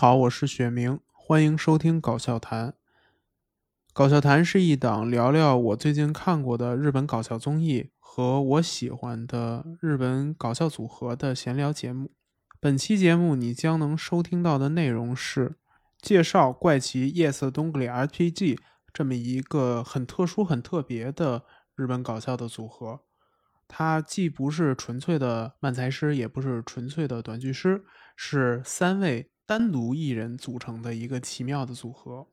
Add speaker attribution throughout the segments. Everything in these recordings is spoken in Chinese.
Speaker 1: 好，我是雪明，欢迎收听搞笑谈。搞笑谈是一档聊聊我最近看过的日本搞笑综艺和我喜欢的日本搞笑组合的闲聊节目。本期节目你将能收听到的内容是介绍怪奇 Yes 东格里 RPG 这么一个很特殊、很特别的日本搞笑的组合。它既不是纯粹的漫才师，也不是纯粹的短剧师，是三位单独艺人组成的一个奇妙的组合。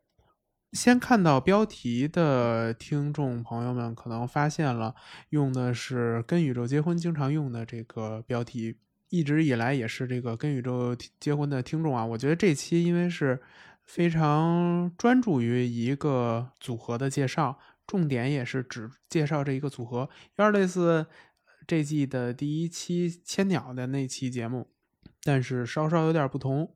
Speaker 1: 先看到标题的听众朋友们可能发现了，用的是跟宇宙结婚经常用的这个标题，一直以来也是这个跟宇宙结婚的听众啊。我觉得这期因为是非常专注于一个组合的介绍。重点也是只介绍这一个组合，有点类似这季的第一期千鸟的那期节目，但是稍稍有点不同。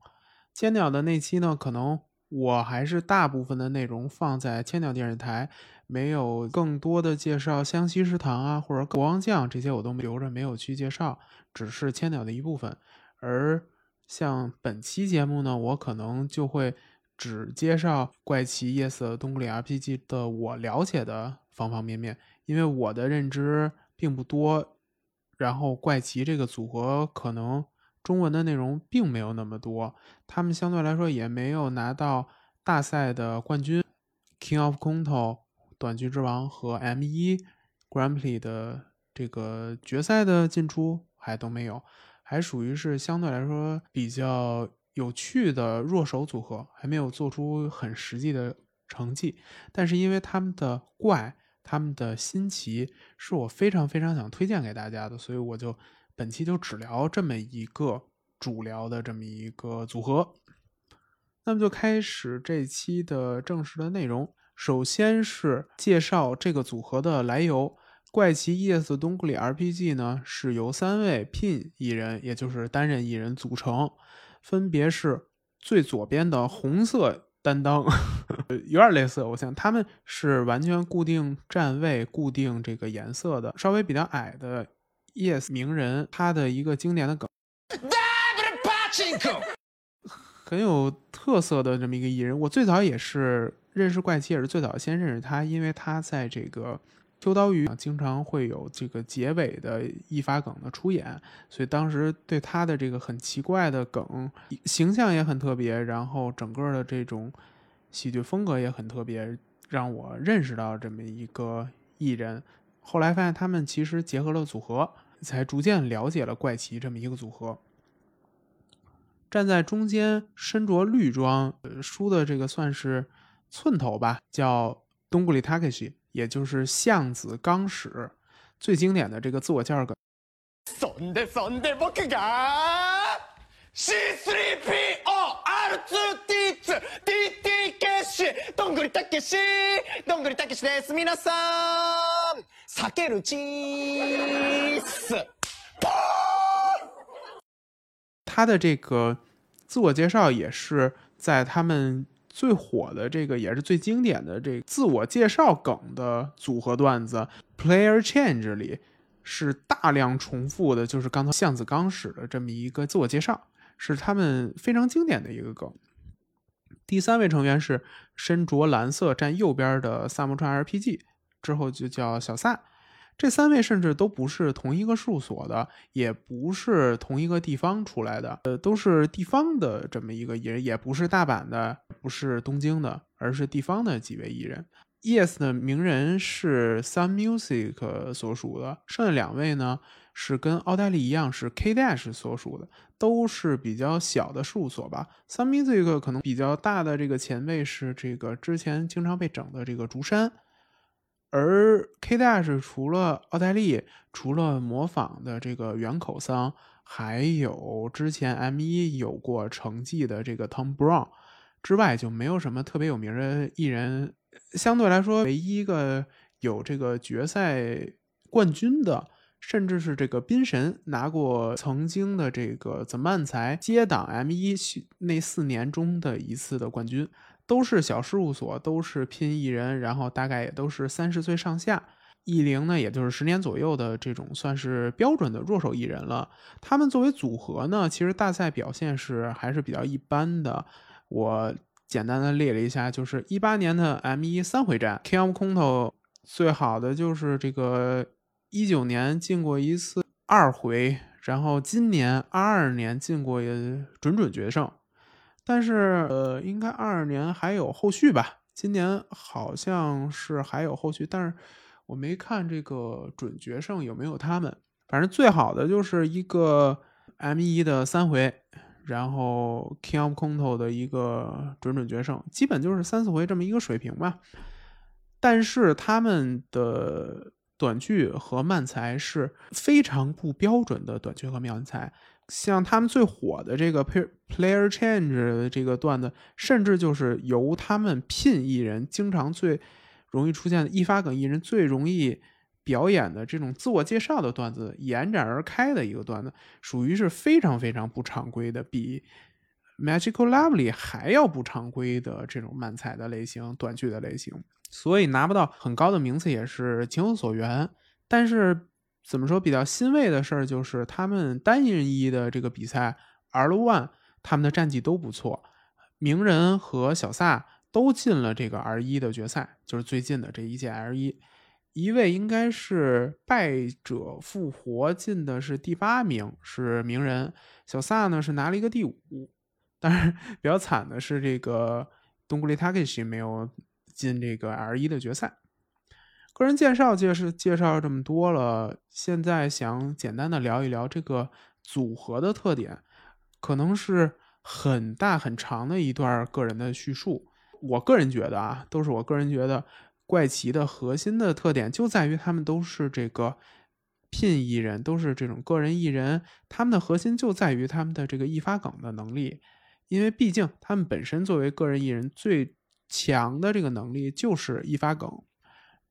Speaker 1: 千鸟的那期呢，可能我还是大部分的内容放在千鸟电视台，没有更多的介绍湘西食堂啊或者国王酱这些，我都留着没有去介绍，只是千鸟的一部分。而像本期节目呢，我可能就会。只介绍怪奇 Yes 东古里 RPG 的我了解的方方面面，因为我的认知并不多。然后怪奇这个组合可能中文的内容并没有那么多，他们相对来说也没有拿到大赛的冠军，King of Conto 短剧之王和 M 一 Grand Prix 的这个决赛的进出还都没有，还属于是相对来说比较。有趣的弱手组合还没有做出很实际的成绩，但是因为他们的怪、他们的新奇，是我非常非常想推荐给大家的，所以我就本期就只聊这么一个主聊的这么一个组合。那么就开始这期的正式的内容，首先是介绍这个组合的来由。怪奇夜色东库里 RPG 呢是由三位 pin 艺人，也就是单人艺人组成。分别是最左边的红色担当，有点类似，我想他们是完全固定站位、固定这个颜色的。稍微比较矮的 Yes 名人，他的一个经典的梗，很有特色的这么一个艺人。我最早也是认识怪奇，也是最早先认识他，因为他在这个。秋刀鱼经常会有这个结尾的一发梗的出演，所以当时对他的这个很奇怪的梗形象也很特别，然后整个的这种喜剧风格也很特别，让我认识到这么一个艺人。后来发现他们其实结合了组合，才逐渐了解了怪奇这么一个组合。站在中间身着绿装，呃梳的这个算是寸头吧，叫东古里塔克西。也就是相子刚史最经典的这个自我介绍梗。他的这个自我介绍也是在他们。最火的这个也是最经典的这个自我介绍梗的组合段子，Player Change 里是大量重复的，就是刚才向子刚使的这么一个自我介绍，是他们非常经典的一个梗。第三位成员是身着蓝色站右边的萨摩川 RPG，之后就叫小萨。这三位甚至都不是同一个事务所的，也不是同一个地方出来的，呃，都是地方的这么一个艺人，也不是大阪的，不是东京的，而是地方的几位艺人。Yes 的名人是 Sun Music 所属的，剩下两位呢是跟奥黛丽一样是 K Dash 所属的，都是比较小的事务所吧。Sun Music 可能比较大的这个前辈是这个之前经常被整的这个竹山。而 K Dash 除了奥黛丽，除了模仿的这个原口桑，还有之前 M 一有过成绩的这个 Tom Brown 之外，就没有什么特别有名的艺人。相对来说，唯一一个有这个决赛冠军的，甚至是这个宾神拿过曾经的这个 The 漫才接档 M 一那四年中的一次的冠军。都是小事务所，都是拼艺人，然后大概也都是三十岁上下。艺龄呢，也就是十年左右的这种算是标准的弱手艺人了。他们作为组合呢，其实大赛表现是还是比较一般的。我简单的列了一下，就是一八年的 M 一三回战 K M Konto 最好的就是这个一九年进过一次二回，然后今年二二年进过准准决胜，但是呃，应该二二年还有后续吧？今年好像是还有后续，但是。我没看这个准决胜有没有他们，反正最好的就是一个 M 一的三回，然后 King of Konto 的一个准准决胜，基本就是三四回这么一个水平吧。但是他们的短剧和慢才是非常不标准的短剧和慢才，像他们最火的这个 Player Change 的这个段子，甚至就是由他们聘艺人经常最。容易出现的易发梗艺人最容易表演的这种自我介绍的段子，延展而开的一个段子，属于是非常非常不常规的，比 Magical Lovely 还要不常规的这种漫才的类型、短剧的类型，所以拿不到很高的名次也是情有所原。但是怎么说比较欣慰的事儿，就是他们单人一的这个比赛 R One 他们的战绩都不错，鸣人和小萨。都进了这个 R 一的决赛，就是最近的这一届 R 一，一位应该是败者复活进的是第八名，是鸣人小萨呢是拿了一个第五，但是比较惨的是这个东古里塔克西没有进这个 L 一的决赛。个人介绍介绍介绍这么多了，现在想简单的聊一聊这个组合的特点，可能是很大很长的一段个人的叙述。我个人觉得啊，都是我个人觉得，怪奇的核心的特点就在于他们都是这个聘艺人，都是这种个人艺人，他们的核心就在于他们的这个易发梗的能力，因为毕竟他们本身作为个人艺人最强的这个能力就是易发梗，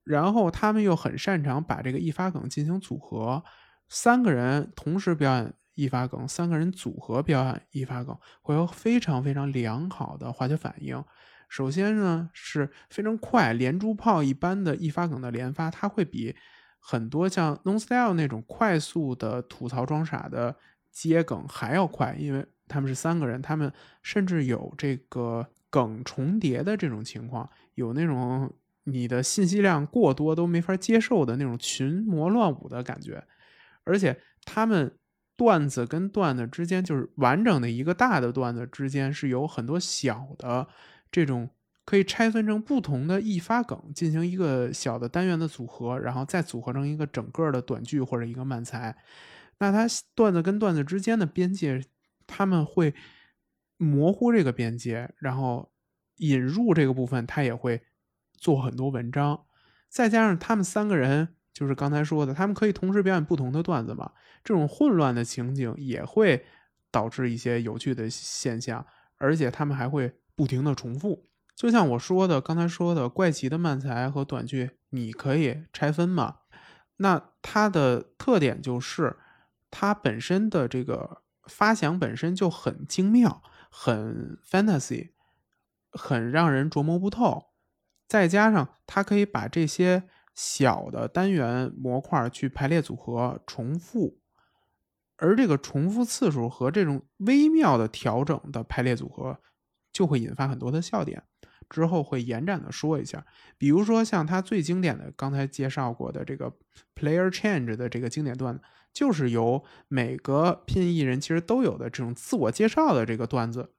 Speaker 1: 然后他们又很擅长把这个易发梗进行组合，三个人同时表演易发梗，三个人组合表演易发梗，会有非常非常良好的化学反应。首先呢是非常快，连珠炮一般的易发梗的连发，它会比很多像 Non Style 那种快速的吐槽装傻的接梗还要快，因为他们是三个人，他们甚至有这个梗重叠的这种情况，有那种你的信息量过多都没法接受的那种群魔乱舞的感觉，而且他们段子跟段子之间，就是完整的一个大的段子之间是有很多小的。这种可以拆分成不同的易发梗，进行一个小的单元的组合，然后再组合成一个整个的短剧或者一个漫才。那它段子跟段子之间的边界，他们会模糊这个边界，然后引入这个部分，他也会做很多文章。再加上他们三个人，就是刚才说的，他们可以同时表演不同的段子嘛，这种混乱的情景也会导致一些有趣的现象，而且他们还会。不停的重复，就像我说的，刚才说的怪奇的漫才和短剧，你可以拆分嘛？那它的特点就是，它本身的这个发想本身就很精妙，很 fantasy，很让人琢磨不透。再加上它可以把这些小的单元模块去排列组合重复，而这个重复次数和这种微妙的调整的排列组合。就会引发很多的笑点，之后会延展的说一下。比如说像他最经典的刚才介绍过的这个 player change 的这个经典段子，就是由每个拼艺人其实都有的这种自我介绍的这个段子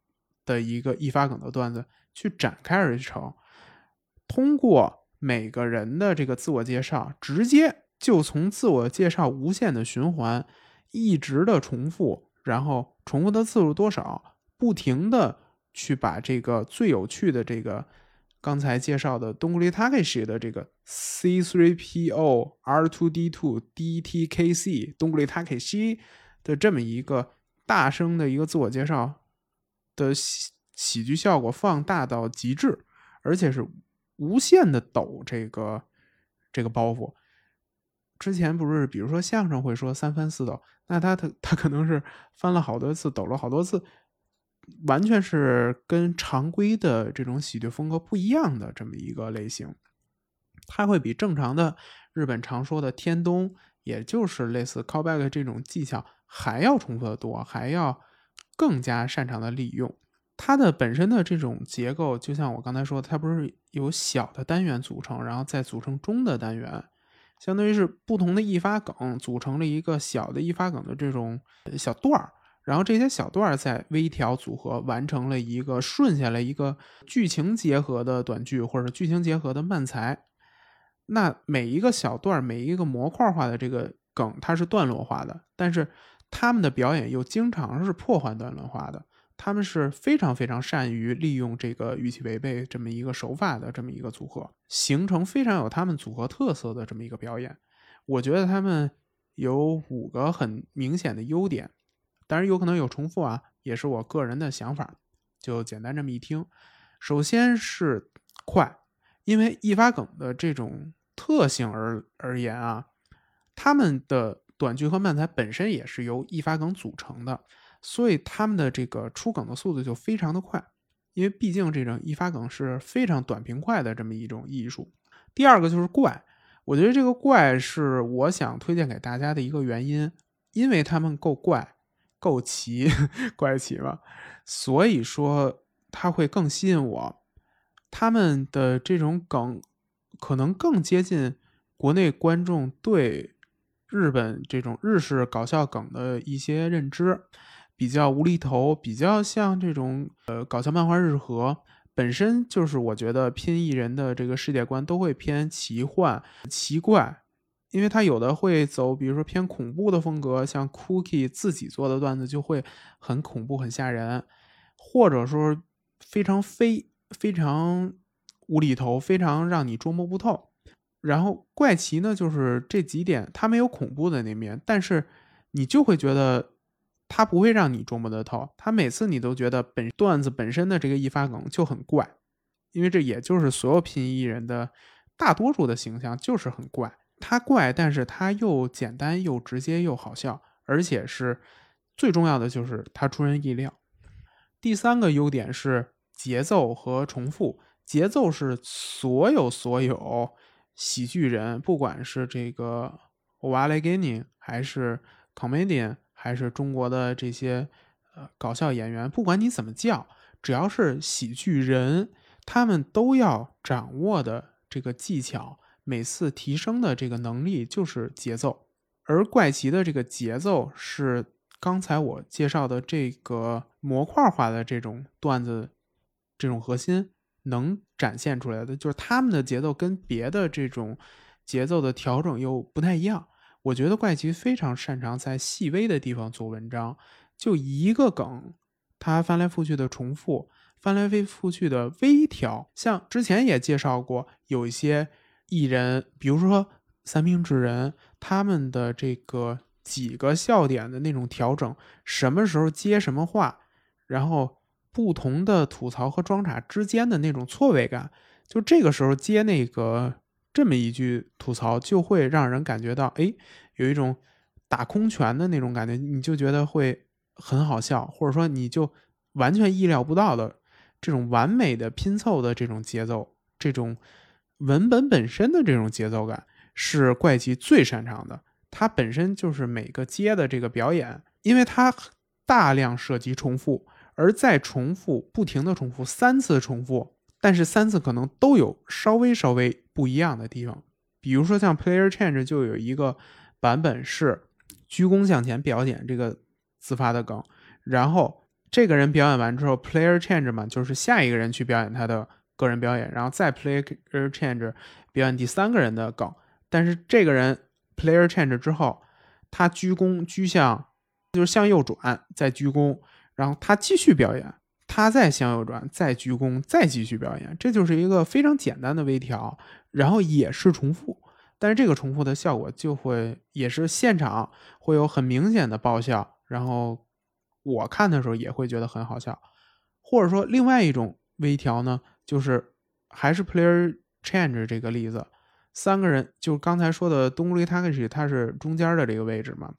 Speaker 1: 的一个易发梗的段子去展开而成。通过每个人的这个自我介绍，直接就从自我介绍无限的循环，一直的重复，然后重复的次数多少，不停的。去把这个最有趣的这个刚才介绍的东古里塔克西的这个 C3PO R2D2 DTKC 东古里塔克西的这么一个大声的一个自我介绍的喜喜剧效果放大到极致，而且是无限的抖这个这个包袱。之前不是比如说相声会说三翻四抖，那他他他可能是翻了好多次，抖了好多次。完全是跟常规的这种喜剧风格不一样的这么一个类型，它会比正常的日本常说的天东，也就是类似 callback 这种技巧还要重复的多，还要更加擅长的利用。它的本身的这种结构，就像我刚才说的，它不是由小的单元组成，然后再组成中的单元，相当于是不同的易发梗组成了一个小的易发梗的这种小段儿，然后这些小段儿在微调组合，完成了一个顺下来一个剧情结合的短剧，或者剧情结合的慢才。那每一个小段儿，每一个模块化的这个梗，它是段落化的，但是他们的表演又经常是破坏段落化的。他们是非常非常善于利用这个语气违背这么一个手法的这么一个组合，形成非常有他们组合特色的这么一个表演。我觉得他们有五个很明显的优点，当然有可能有重复啊，也是我个人的想法，就简单这么一听。首先是快，因为一发梗的这种特性而而言啊，他们的短剧和漫才本身也是由一发梗组成的。所以他们的这个出梗的速度就非常的快，因为毕竟这种一发梗是非常短平快的这么一种艺术。第二个就是怪，我觉得这个怪是我想推荐给大家的一个原因，因为他们够怪、够奇、怪奇嘛，所以说它会更吸引我。他们的这种梗可能更接近国内观众对日本这种日式搞笑梗的一些认知。比较无厘头，比较像这种呃搞笑漫画日和，本身就是我觉得拼艺人的这个世界观都会偏奇幻、奇怪，因为他有的会走，比如说偏恐怖的风格，像 Cookie 自己做的段子就会很恐怖、很吓人，或者说非常非非常无厘头，非常让你捉摸不透。然后怪奇呢，就是这几点，它没有恐怖的那面，但是你就会觉得。他不会让你捉摸得透，他每次你都觉得本段子本身的这个一发梗就很怪，因为这也就是所有拼艺人的大多数的形象就是很怪。他怪，但是他又简单又直接又好笑，而且是最重要的就是他出人意料。第三个优点是节奏和重复，节奏是所有所有喜剧人，不管是这个 o a l e g i n i 还是 comedian。还是中国的这些呃搞笑演员，不管你怎么叫，只要是喜剧人，他们都要掌握的这个技巧，每次提升的这个能力就是节奏。而怪奇的这个节奏是刚才我介绍的这个模块化的这种段子，这种核心能展现出来的，就是他们的节奏跟别的这种节奏的调整又不太一样。我觉得怪奇非常擅长在细微的地方做文章，就一个梗，他翻来覆去的重复，翻来覆去的微调。像之前也介绍过，有一些艺人，比如说三明治人，他们的这个几个笑点的那种调整，什么时候接什么话，然后不同的吐槽和装叉之间的那种错位感，就这个时候接那个。这么一句吐槽就会让人感觉到，哎，有一种打空拳的那种感觉，你就觉得会很好笑，或者说你就完全意料不到的这种完美的拼凑的这种节奏，这种文本本身的这种节奏感是怪奇最擅长的。它本身就是每个接的这个表演，因为它大量涉及重复，而再重复，不停的重复三次重复。但是三次可能都有稍微稍微不一样的地方，比如说像 Player Change 就有一个版本是鞠躬向前表演这个自发的梗，然后这个人表演完之后，Player Change 嘛，就是下一个人去表演他的个人表演，然后再 Player Change 表演第三个人的梗，但是这个人 Player Change 之后，他鞠躬鞠向就是向右转再鞠躬，然后他继续表演。他再向右转，再鞠躬，再继续表演，这就是一个非常简单的微调，然后也是重复，但是这个重复的效果就会也是现场会有很明显的爆笑，然后我看的时候也会觉得很好笑，或者说另外一种微调呢，就是还是 player change 这个例子，三个人就刚才说的东里 Takashi，他是中间的这个位置嘛，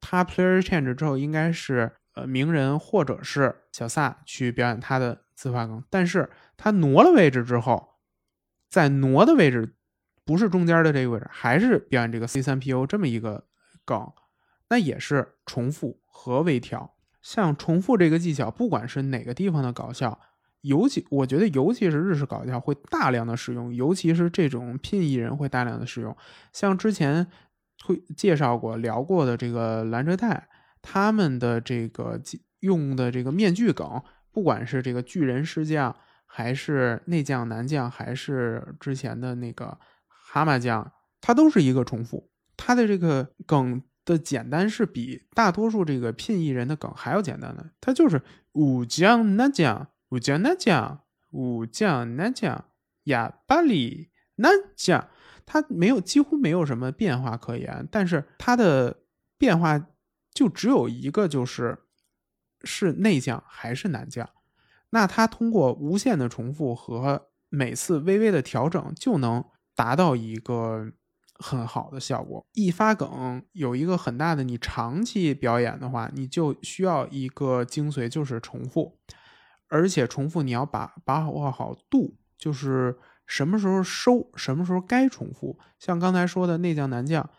Speaker 1: 他 player change 之后应该是。呃，名人或者是小萨去表演他的自发梗，但是他挪了位置之后，在挪的位置不是中间的这个位置，还是表演这个 C 三 PO 这么一个梗，那也是重复和微调。像重复这个技巧，不管是哪个地方的搞笑，尤其我觉得，尤其是日式搞笑会大量的使用，尤其是这种拼艺人会大量的使用。像之前会介绍过、聊过的这个蓝哲泰，他们的这个用的这个面具梗，不管是这个巨人师匠，还是内将男将，还是之前的那个蛤蟆将，它都是一个重复，它的这个梗。的简单是比大多数这个聘艺人的梗还要简单的，它就是武将那将，武将那将，武将那将，哑巴里那将，它没有几乎没有什么变化可言，但是它的变化就只有一个，就是是内将还是男将，那它通过无限的重复和每次微微的调整，就能达到一个。很好的效果，一发梗有一个很大的，你长期表演的话，你就需要一个精髓，就是重复，而且重复你要把把握好度，就是什么时候收，什么时候该重复。像刚才说的内将男将，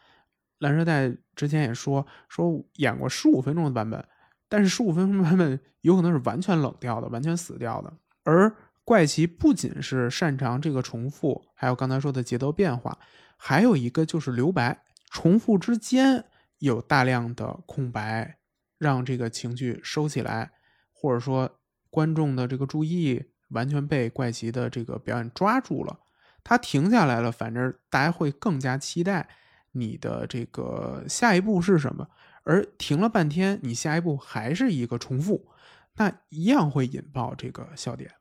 Speaker 1: 蓝蛇代之前也说说演过十五分钟的版本，但是十五分钟版本有可能是完全冷掉的，完全死掉的。而怪奇不仅是擅长这个重复，还有刚才说的节奏变化。还有一个就是留白，重复之间有大量的空白，让这个情绪收起来，或者说观众的这个注意完全被怪奇的这个表演抓住了，他停下来了，反正大家会更加期待你的这个下一步是什么，而停了半天，你下一步还是一个重复，那一样会引爆这个笑点，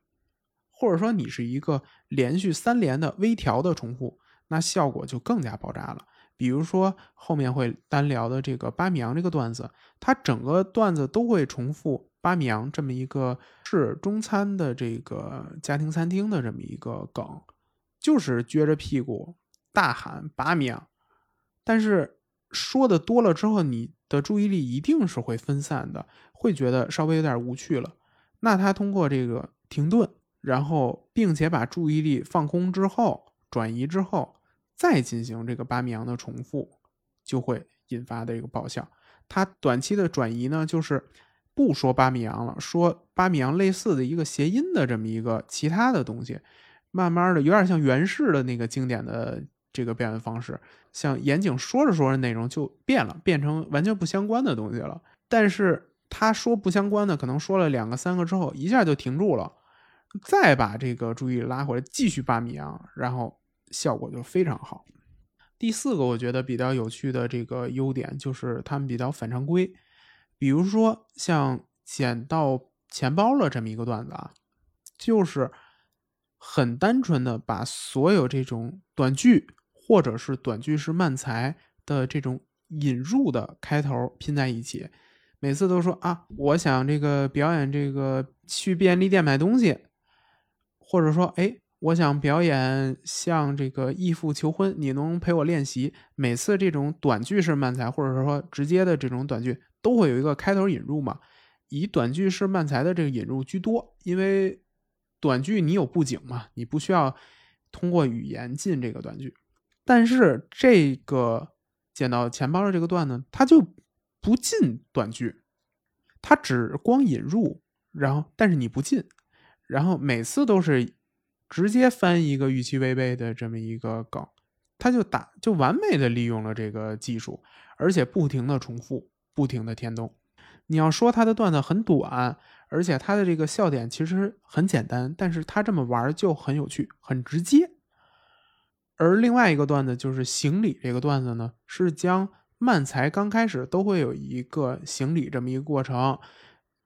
Speaker 1: 或者说你是一个连续三连的微调的重复。那效果就更加爆炸了。比如说后面会单聊的这个巴米扬这个段子，它整个段子都会重复巴米扬这么一个是中餐的这个家庭餐厅的这么一个梗，就是撅着屁股大喊巴米扬。但是说的多了之后，你的注意力一定是会分散的，会觉得稍微有点无趣了。那他通过这个停顿，然后并且把注意力放空之后转移之后。再进行这个巴米扬的重复，就会引发的一个爆笑。他短期的转移呢，就是不说巴米扬了，说巴米扬类似的一个谐音的这么一个其他的东西，慢慢的有点像原式的那个经典的这个表演方式，像严谨说着说着内容就变了，变成完全不相关的东西了。但是他说不相关的，可能说了两个三个之后，一下就停住了，再把这个注意力拉回来，继续扒米阳，然后。效果就非常好。第四个我觉得比较有趣的这个优点就是他们比较反常规，比如说像捡到钱包了这么一个段子啊，就是很单纯的把所有这种短剧或者是短句式慢才的这种引入的开头拼在一起，每次都说啊，我想这个表演这个去便利店买东西，或者说哎。我想表演向这个义父求婚，你能陪我练习？每次这种短句式慢才，或者说直接的这种短句，都会有一个开头引入嘛？以短句式慢才的这个引入居多，因为短句你有布景嘛，你不需要通过语言进这个短句。但是这个捡到钱包的这个段呢，它就不进短句，它只光引入，然后但是你不进，然后每次都是。直接翻一个预期违背的这么一个梗，他就打就完美的利用了这个技术，而且不停的重复，不停的填洞。你要说他的段子很短，而且他的这个笑点其实很简单，但是他这么玩就很有趣，很直接。而另外一个段子就是行礼这个段子呢，是将慢才刚开始都会有一个行礼这么一个过程。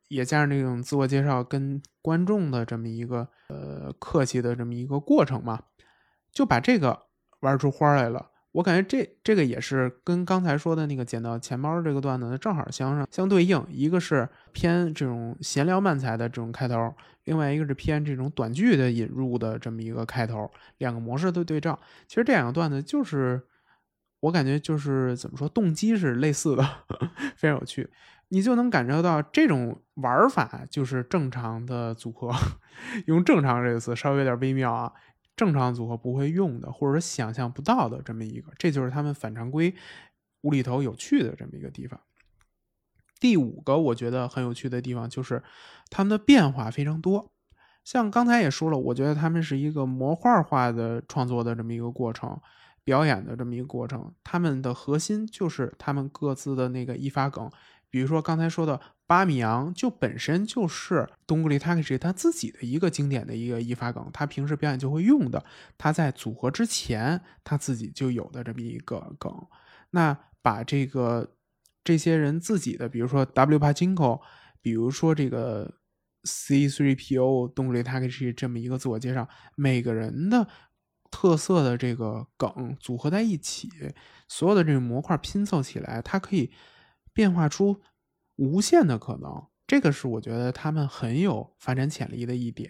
Speaker 1: 也加上这种自我介绍跟观众的这么一个呃客气的这么一个过程嘛，就把这个玩出花来了。我感觉这这个也是跟刚才说的那个捡到钱包这个段子正好相上相对应，一个是偏这种闲聊慢才的这种开头，另外一个是偏这种短剧的引入的这么一个开头，两个模式的对照。其实这两个段子就是我感觉就是怎么说，动机是类似的，非常有趣。你就能感受到这种玩法就是正常的组合，用“正常”这个词稍微有点微妙啊。正常组合不会用的，或者说想象不到的这么一个，这就是他们反常规无厘头有趣的这么一个地方。第五个我觉得很有趣的地方就是他们的变化非常多，像刚才也说了，我觉得他们是一个模块化的创作的这么一个过程，表演的这么一个过程，他们的核心就是他们各自的那个一发梗，比如说刚才说的巴米扬，就本身就是东古里塔克西他自己的一个经典的一个一发梗，他平时表演就会用的，他在组合之前他自己就有的这么一个梗，那把这个。这些人自己的，比如说 W. Pachinko，比如说这个 C3PO 东雷塔克西这么一个自我介绍，每个人的特色的这个梗组合在一起，所有的这个模块拼凑起来，它可以变化出无限的可能。这个是我觉得他们很有发展潜力的一点。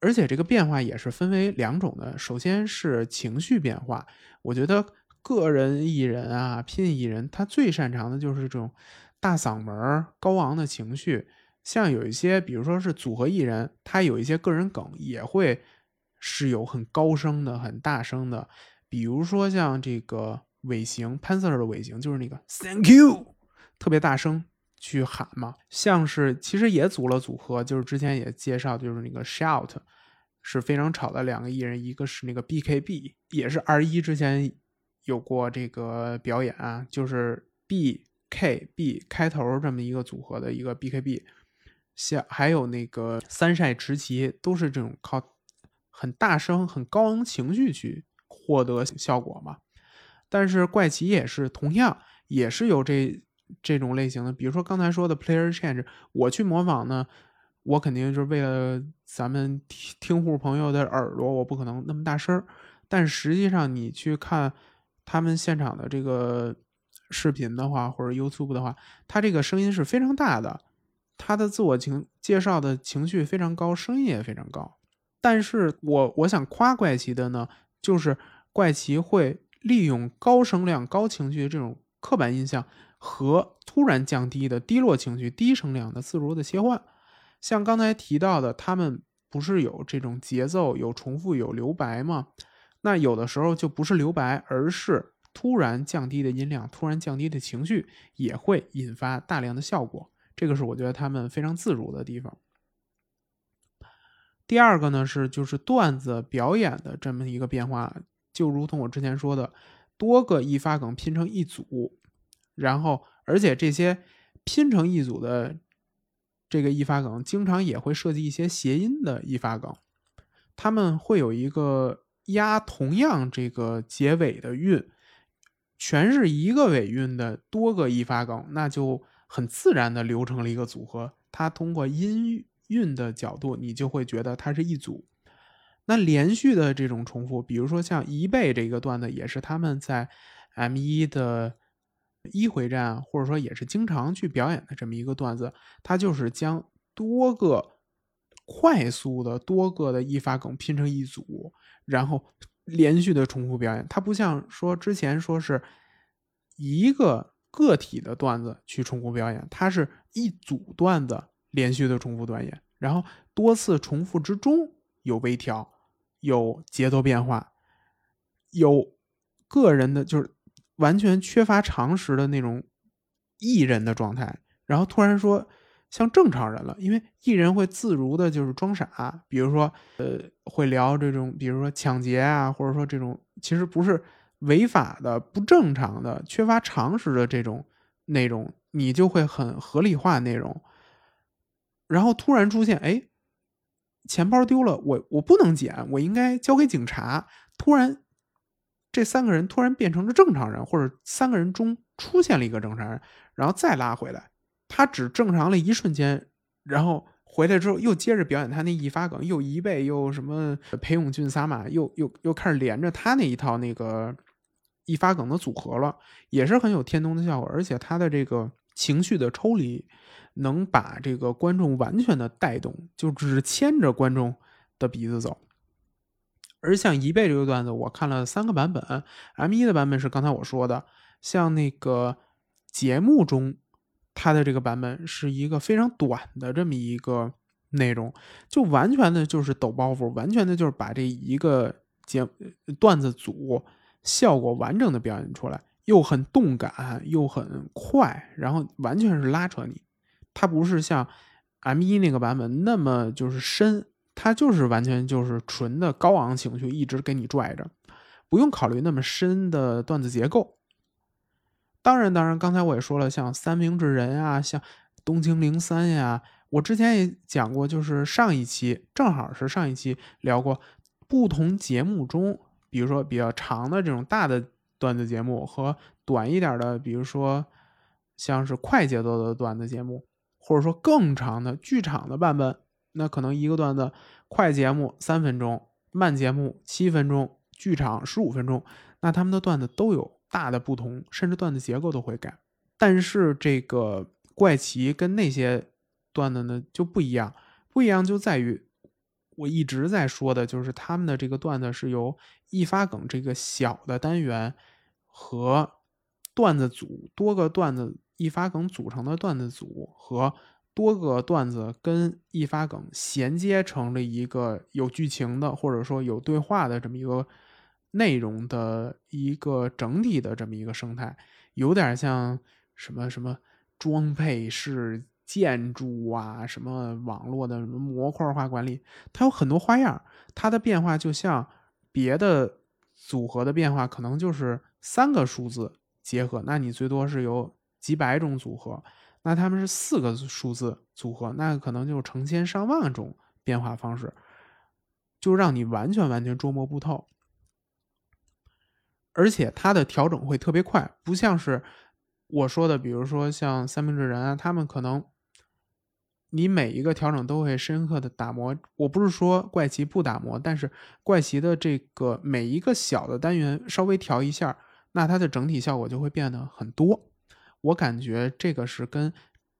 Speaker 1: 而且这个变化也是分为两种的，首先是情绪变化，我觉得。个人艺人啊，拼艺人，他最擅长的就是这种大嗓门、高昂的情绪。像有一些，比如说是组合艺人，他有一些个人梗也会是有很高声的、很大声的。比如说像这个尾行潘 Sir 的尾行，就是那个 Thank you，特别大声去喊嘛。像是其实也组了组合，就是之前也介绍，就是那个 Shout 是非常吵的两个艺人，一个是那个 BKB，也是二一之前。有过这个表演啊，就是 B K B 开头这么一个组合的一个 B K B，像还有那个三晒池崎，都是这种靠很大声、很高昂情绪去获得效果嘛。但是怪奇也是同样，也是有这这种类型的。比如说刚才说的 Player Change，我去模仿呢，我肯定就是为了咱们听听户朋友的耳朵，我不可能那么大声。但实际上你去看。他们现场的这个视频的话，或者 YouTube 的话，他这个声音是非常大的，他的自我情介绍的情绪非常高，声音也非常高。但是我我想夸怪奇的呢，就是怪奇会利用高声量、高情绪的这种刻板印象和突然降低的低落情绪、低声量的自如的切换。像刚才提到的，他们不是有这种节奏、有重复、有留白吗？那有的时候就不是留白，而是突然降低的音量，突然降低的情绪，也会引发大量的效果。这个是我觉得他们非常自如的地方。第二个呢是就是段子表演的这么一个变化，就如同我之前说的，多个易发梗拼成一组，然后而且这些拼成一组的这个易发梗，经常也会设计一些谐音的易发梗，他们会有一个。押同样这个结尾的韵，全是一个尾韵的多个易发梗，那就很自然的流成了一个组合。它通过音韵的角度，你就会觉得它是一组。那连续的这种重复，比如说像一倍这个段子，也是他们在 M 一的一回战，或者说也是经常去表演的这么一个段子。它就是将多个快速的多个的一发梗拼成一组。然后连续的重复表演，它不像说之前说是一个个体的段子去重复表演，它是一组段子连续的重复表演，然后多次重复之中有微调，有节奏变化，有个人的，就是完全缺乏常识的那种艺人的状态，然后突然说。像正常人了，因为艺人会自如的，就是装傻，比如说，呃，会聊这种，比如说抢劫啊，或者说这种其实不是违法的、不正常的、缺乏常识的这种内容，你就会很合理化内容。然后突然出现，哎，钱包丢了，我我不能捡，我应该交给警察。突然，这三个人突然变成了正常人，或者三个人中出现了一个正常人，然后再拉回来。他只正常了一瞬间，然后回来之后又接着表演他那一发梗，又一倍又什么裴勇俊撒马，又又又开始连着他那一套那个一发梗的组合了，也是很有天东的效果，而且他的这个情绪的抽离，能把这个观众完全的带动，就只牵着观众的鼻子走。而像一倍这个段子，我看了三个版本，M 一的版本是刚才我说的，像那个节目中。它的这个版本是一个非常短的这么一个内容，就完全的就是抖包袱，完全的就是把这一个节段子组效果完整的表演出来，又很动感，又很快，然后完全是拉扯你。它不是像 M 一那个版本那么就是深，它就是完全就是纯的高昂情绪一直给你拽着，不用考虑那么深的段子结构。当然，当然，刚才我也说了，像三明治人啊，像东京零三呀，我之前也讲过，就是上一期正好是上一期聊过不同节目中，比如说比较长的这种大的段子节目和短一点的，比如说像是快节奏的段子节目，或者说更长的剧场的版本，那可能一个段子快节目三分钟，慢节目七分钟，剧场十五分钟，那他们的段子都有。大的不同，甚至段子结构都会改。但是这个怪奇跟那些段子呢就不一样，不一样就在于我一直在说的，就是他们的这个段子是由一发梗这个小的单元和段子组多个段子一发梗组成的段子组和多个段子跟一发梗衔接成了一个有剧情的或者说有对话的这么一个。内容的一个整体的这么一个生态，有点像什么什么装配式建筑啊，什么网络的什么模块化管理，它有很多花样。它的变化就像别的组合的变化，可能就是三个数字结合，那你最多是有几百种组合；那他们是四个数字组合，那可能就成千上万种变化方式，就让你完全完全捉摸不透。而且它的调整会特别快，不像是我说的，比如说像三明治人啊，他们可能你每一个调整都会深刻的打磨。我不是说怪奇不打磨，但是怪奇的这个每一个小的单元稍微调一下，那它的整体效果就会变得很多。我感觉这个是跟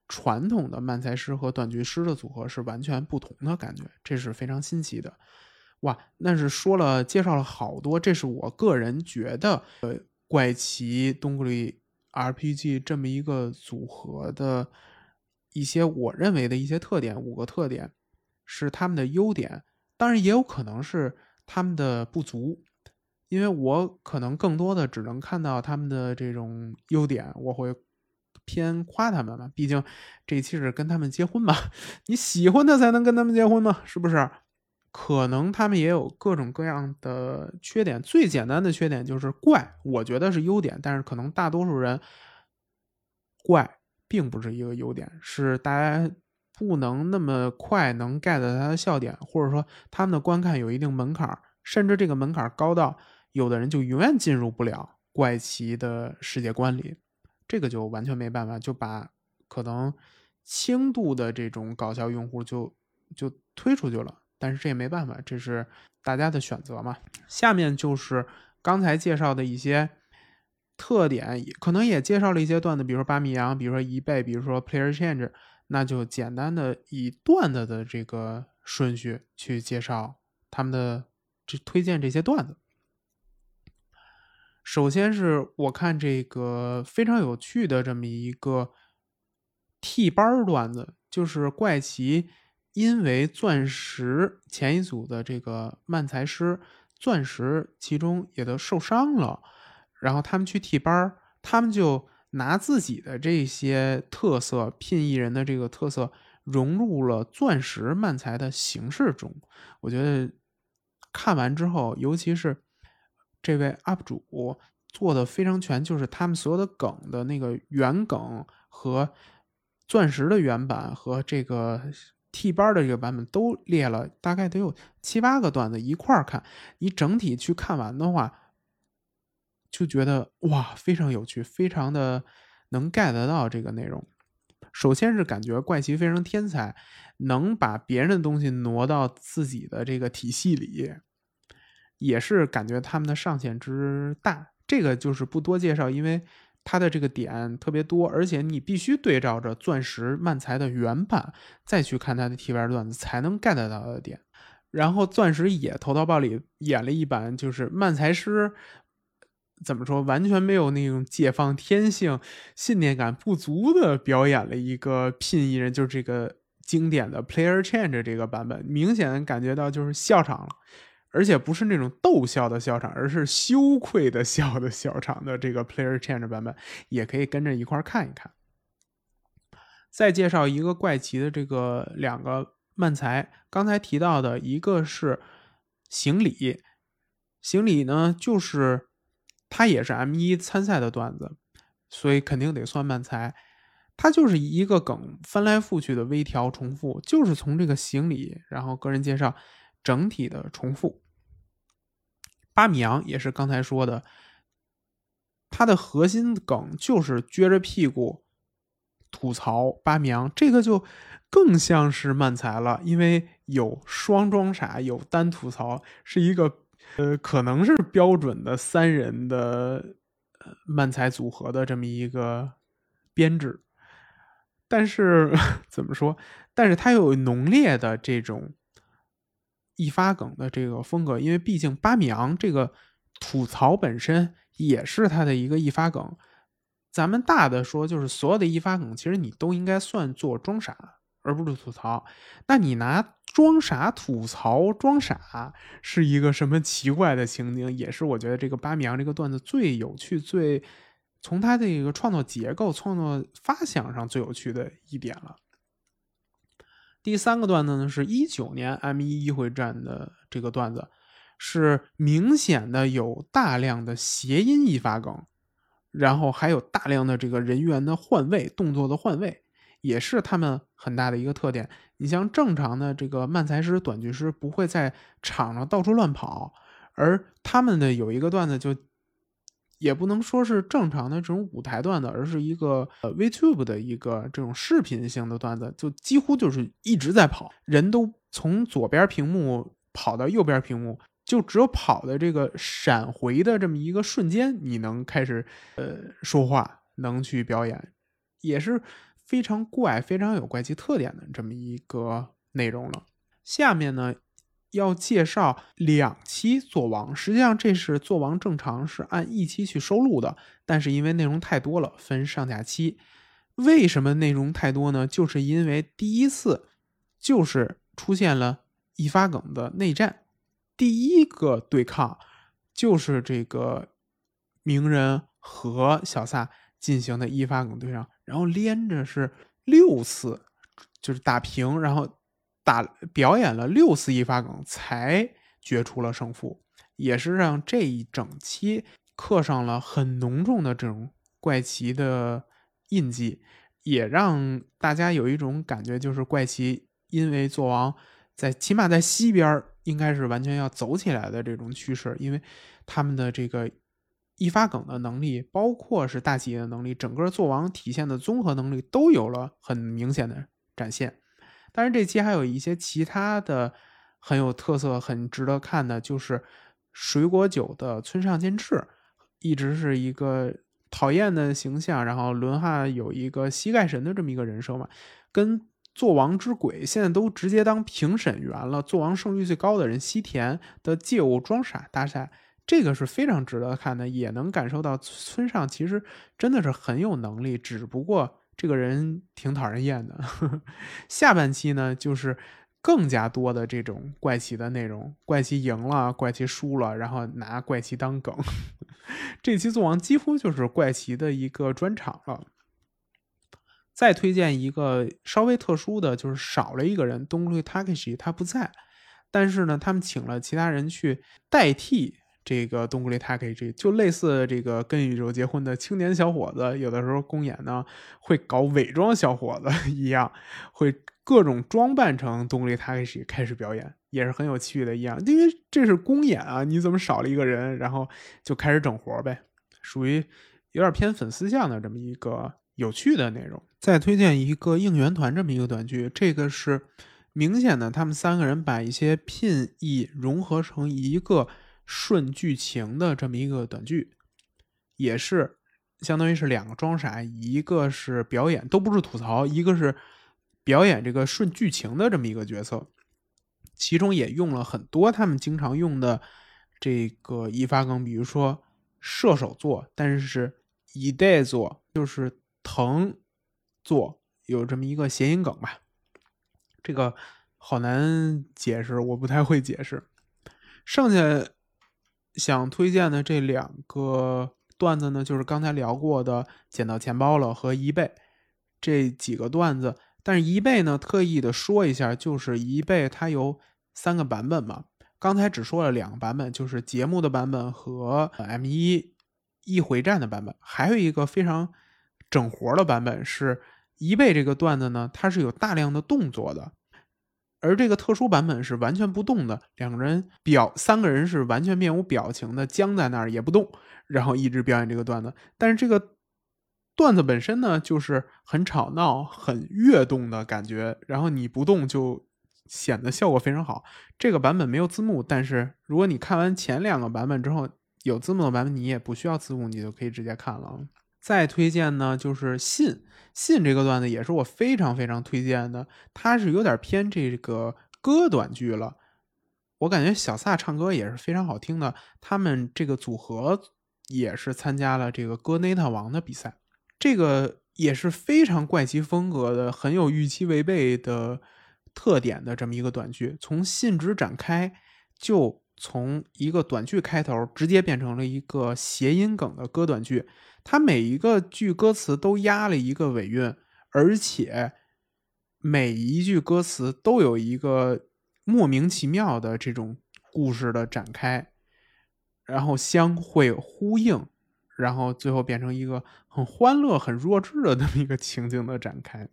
Speaker 1: 传统的慢才师和短剧师的组合是完全不同的感觉，这是非常新奇的。哇，那是说了介绍了好多，这是我个人觉得，呃，怪奇东古里 RPG 这么一个组合的一些我认为的一些特点，五个特点是他们的优点，当然也有可能是他们的不足，因为我可能更多的只能看到他们的这种优点，我会偏夸他们嘛，毕竟这期是跟他们结婚嘛，你喜欢的才能跟他们结婚嘛，是不是？可能他们也有各种各样的缺点，最简单的缺点就是怪，我觉得是优点，但是可能大多数人怪并不是一个优点，是大家不能那么快能 get 到他的笑点，或者说他们的观看有一定门槛，甚至这个门槛高到有的人就永远进入不了怪奇的世界观里，这个就完全没办法，就把可能轻度的这种搞笑用户就就推出去了。但是这也没办法，这是大家的选择嘛。下面就是刚才介绍的一些特点，可能也介绍了一些段子，比如说巴米扬，比如说一倍，比如说 player change，那就简单的以段子的这个顺序去介绍他们的这推荐这些段子。首先是我看这个非常有趣的这么一个替班段子，就是怪奇。因为钻石前一组的这个漫才师，钻石其中也都受伤了，然后他们去替班他们就拿自己的这些特色，聘艺人的这个特色融入了钻石漫才的形式中。我觉得看完之后，尤其是这位 UP 主做的非常全，就是他们所有的梗的那个原梗和钻石的原版和这个。替班的这个版本都列了，大概得有七八个段子一块儿看。你整体去看完的话，就觉得哇，非常有趣，非常的能 get 到这个内容。首先是感觉怪奇非常天才，能把别人的东西挪到自己的这个体系里，也是感觉他们的上限之大。这个就是不多介绍，因为。它的这个点特别多，而且你必须对照着钻石漫才的原版再去看它的 T V R 段子，才能 get 到的点。然后钻石也投到报里演了一版，就是漫才师怎么说，完全没有那种解放天性、信念感不足的表演了一个聘艺人，就是这个经典的 player change 这个版本，明显感觉到就是笑场了，而且不是那种逗笑的笑场，而是羞愧的笑的笑场的这个 player change 版本，也可以跟着一块看一看。再介绍一个怪奇的这个两个漫才，刚才提到的一个是行礼，行礼呢就是它也是 M 一参赛的段子，所以肯定得算漫才。它就是一个梗翻来覆去的微调重复，就是从这个行礼，然后个人介绍整体的重复。巴米扬也是刚才说的，他的核心梗就是撅着屁股。吐槽巴米扬，这个就更像是漫才了，因为有双装傻，有单吐槽，是一个呃，可能是标准的三人的漫才组合的这么一个编制。但是 怎么说？但是它有浓烈的这种易发梗的这个风格，因为毕竟八娘这个吐槽本身也是他的一个易发梗。咱们大的说，就是所有的易发梗，其实你都应该算作装傻，而不是吐槽。那你拿装傻吐槽装傻，是一个什么奇怪的情景？也是我觉得这个巴米阳这个段子最有趣、最从他的一个创作结构、创作发想上最有趣的一点了。第三个段子呢，是一九年 M 一一会战的这个段子，是明显的有大量的谐音易发梗。然后还有大量的这个人员的换位动作的换位，也是他们很大的一个特点。你像正常的这个慢才师、短剧师不会在场上到处乱跑，而他们的有一个段子就也不能说是正常的这种舞台段子，而是一个呃 VTube 的一个这种视频性的段子，就几乎就是一直在跑，人都从左边屏幕跑到右边屏幕。就只有跑的这个闪回的这么一个瞬间，你能开始呃说话，能去表演，也是非常怪、非常有怪奇特点的这么一个内容了。下面呢要介绍两期做王，实际上这是做王正常是按一期去收录的，但是因为内容太多了，分上下期。为什么内容太多呢？就是因为第一次就是出现了易发梗的内战。第一个对抗就是这个鸣人和小萨进行的一发梗对上，然后连着是六次，就是打平，然后打表演了六次一发梗才决出了胜负，也是让这一整期刻上了很浓重的这种怪奇的印记，也让大家有一种感觉，就是怪奇因为做王在起码在西边应该是完全要走起来的这种趋势，因为他们的这个易发梗的能力，包括是大企业的能力，整个做王体现的综合能力都有了很明显的展现。当然，这期还有一些其他的很有特色、很值得看的，就是水果酒的村上健志，一直是一个讨厌的形象，然后轮哈有一个膝盖神的这么一个人设嘛，跟。做王之鬼现在都直接当评审员了。做王胜率最高的人西田的借物装傻大赛，这个是非常值得看的，也能感受到村上其实真的是很有能力，只不过这个人挺讨人厌的。下半期呢，就是更加多的这种怪奇的内容，怪奇赢了，怪奇输了，然后拿怪奇当梗。这期做王几乎就是怪奇的一个专场了。再推荐一个稍微特殊的就是少了一个人，东路 Takeshi 他不在，但是呢，他们请了其他人去代替这个东古里 Takeshi，就类似这个跟宇宙结婚的青年小伙子，有的时候公演呢会搞伪装小伙子 一样，会各种装扮成东古里 Takeshi 开始表演，也是很有趣的一样，因为这是公演啊，你怎么少了一个人，然后就开始整活呗，属于有点偏粉丝向的这么一个。有趣的内容，再推荐一个应援团这么一个短剧，这个是明显的，他们三个人把一些拼译融合成一个顺剧情的这么一个短剧，也是相当于是两个装傻，一个是表演，都不是吐槽，一个是表演这个顺剧情的这么一个角色，其中也用了很多他们经常用的这个一发梗，比如说射手座，但是是一代座，就是。藤座有这么一个谐音梗吧，这个好难解释，我不太会解释。剩下想推荐的这两个段子呢，就是刚才聊过的“捡到钱包了”和“一倍”这几个段子。但是“一倍”呢，特意的说一下，就是“一倍”它有三个版本嘛。刚才只说了两个版本，就是节目的版本和 M 一一回战的版本，还有一个非常整活的版本是“一倍”这个段子呢，它是有大量的动作的。而这个特殊版本是完全不动的，两个人表三个人是完全面无表情的僵在那儿也不动，然后一直表演这个段子。但是这个段子本身呢，就是很吵闹、很跃动的感觉，然后你不动就显得效果非常好。这个版本没有字幕，但是如果你看完前两个版本之后有字幕的版本，你也不需要字幕，你就可以直接看了。再推荐呢，就是信信这个段子也是我非常非常推荐的，它是有点偏这个歌短剧了。我感觉小撒唱歌也是非常好听的，他们这个组合也是参加了这个歌内特王的比赛，这个也是非常怪奇风格的，很有预期违背的特点的这么一个短剧。从信纸展开，就从一个短剧开头，直接变成了一个谐音梗的歌短剧。它每一个句歌词都押了一个尾韵，而且每一句歌词都有一个莫名其妙的这种故事的展开，然后相会呼应，然后最后变成一个很欢乐、很弱智的那么一个情景的展开。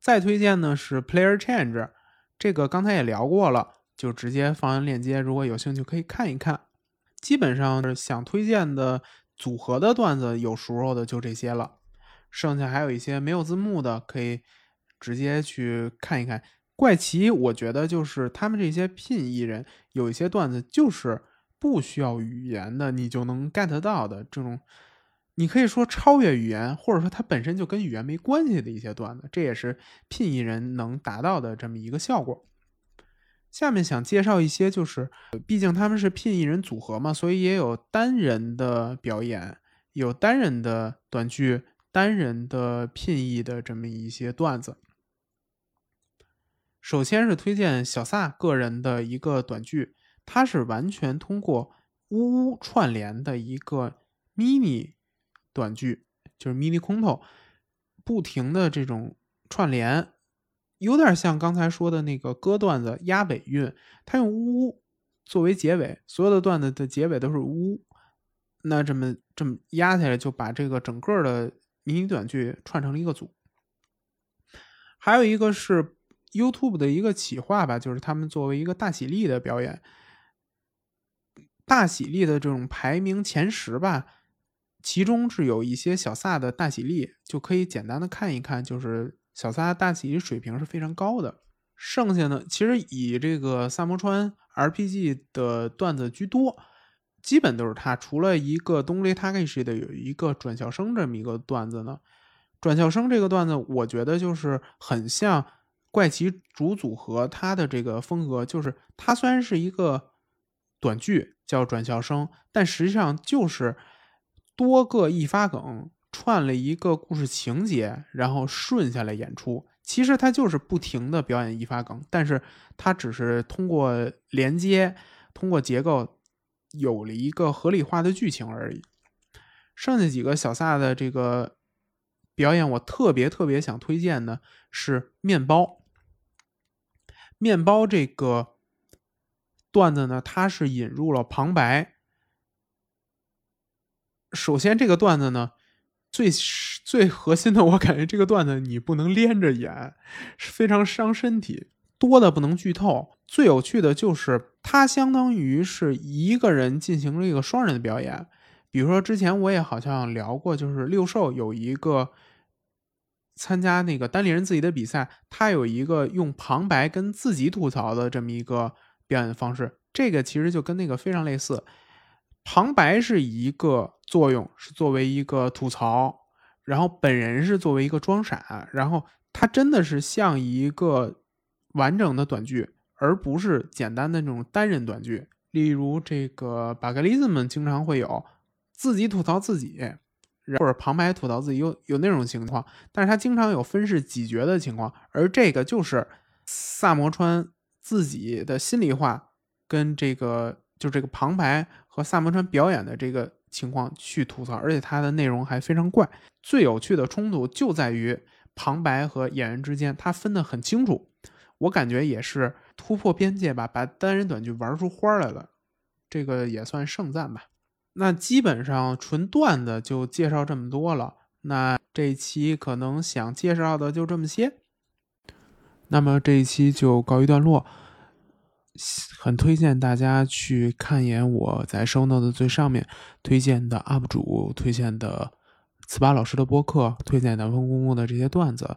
Speaker 1: 再推荐呢是 Player Change，这个刚才也聊过了，就直接放完链接，如果有兴趣可以看一看。基本上是想推荐的。组合的段子有熟肉的就这些了，剩下还有一些没有字幕的，可以直接去看一看。怪奇，我觉得就是他们这些聘艺人有一些段子就是不需要语言的，你就能 get 到的这种，你可以说超越语言，或者说它本身就跟语言没关系的一些段子，这也是聘艺人能达到的这么一个效果。下面想介绍一些，就是毕竟他们是聘艺人组合嘛，所以也有单人的表演，有单人的短剧，单人的聘艺的这么一些段子。首先是推荐小撒个人的一个短剧，它是完全通过呜呜串联的一个 mini 短剧，就是 mini 空头，不停的这种串联。有点像刚才说的那个歌段子押尾韵，他用呜作为结尾，所有的段子的结尾都是呜，那这么这么压下来，就把这个整个的迷你短剧串成了一个组。还有一个是 YouTube 的一个企划吧，就是他们作为一个大喜力的表演，大喜力的这种排名前十吧，其中是有一些小撒的大喜力，就可以简单的看一看，就是。小撒大喜水平是非常高的，剩下呢，其实以这个萨摩川 RPG 的段子居多，基本都是他。除了一个东雷塔克西的有一个转校生这么一个段子呢，转校生这个段子，我觉得就是很像怪奇主组合他的这个风格，就是他虽然是一个短剧叫转校生，但实际上就是多个一发梗。串了一个故事情节，然后顺下来演出。其实他就是不停的表演一发梗，但是他只是通过连接，通过结构，有了一个合理化的剧情而已。剩下几个小撒的这个表演，我特别特别想推荐的是面包。面包这个段子呢，它是引入了旁白。首先，这个段子呢。最最核心的，我感觉这个段子你不能连着演，是非常伤身体。多的不能剧透。最有趣的就是它相当于是一个人进行了一个双人的表演。比如说之前我也好像聊过，就是六兽有一个参加那个单立人自己的比赛，他有一个用旁白跟自己吐槽的这么一个表演方式。这个其实就跟那个非常类似。旁白是一个作用，是作为一个吐槽，然后本人是作为一个装傻，然后他真的是像一个完整的短剧，而不是简单的那种单人短剧。例如这个巴格利斯们经常会有自己吐槽自己，或者旁白吐槽自己有有那种情况，但是他经常有分饰几角的情况，而这个就是萨摩川自己的心里话跟这个就这个旁白和萨摩川表演的这个情况去吐槽，而且它的内容还非常怪。最有趣的冲突就在于旁白和演员之间，他分得很清楚。我感觉也是突破边界吧，把单人短剧玩出花来了，这个也算盛赞吧。那基本上纯段子就介绍这么多了。那这一期可能想介绍的就这么些。那么这一期就告一段落。很推荐大家去看一眼我在收 note 的最上面推荐的 UP 主、推荐的糍粑老师的播客、推荐南风公公的这些段子，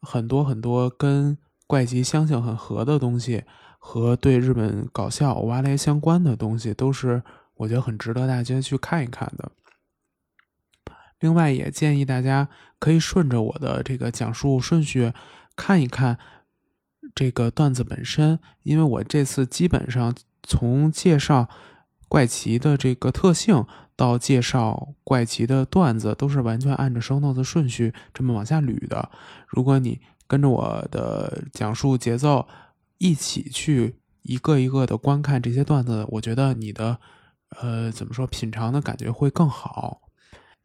Speaker 1: 很多很多跟怪奇相性很合的东西，和对日本搞笑挖来相关的东西，都是。我觉得很值得大家去看一看的。另外，也建议大家可以顺着我的这个讲述顺序看一看这个段子本身，因为我这次基本上从介绍怪奇的这个特性到介绍怪奇的段子，都是完全按着收 notes 顺序这么往下捋的。如果你跟着我的讲述节奏一起去一个一个的观看这些段子，我觉得你的。呃，怎么说？品尝的感觉会更好。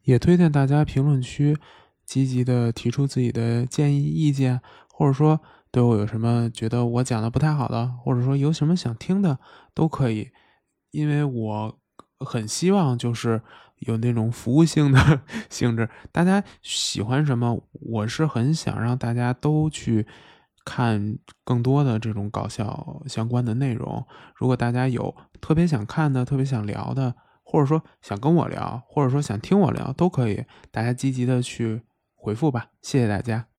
Speaker 1: 也推荐大家评论区积极的提出自己的建议、意见，或者说对我有什么觉得我讲的不太好的，或者说有什么想听的，都可以。因为我很希望就是有那种服务性的 性质，大家喜欢什么，我是很想让大家都去。看更多的这种搞笑相关的内容，如果大家有特别想看的、特别想聊的，或者说想跟我聊，或者说想听我聊，都可以，大家积极的去回复吧，谢谢大家。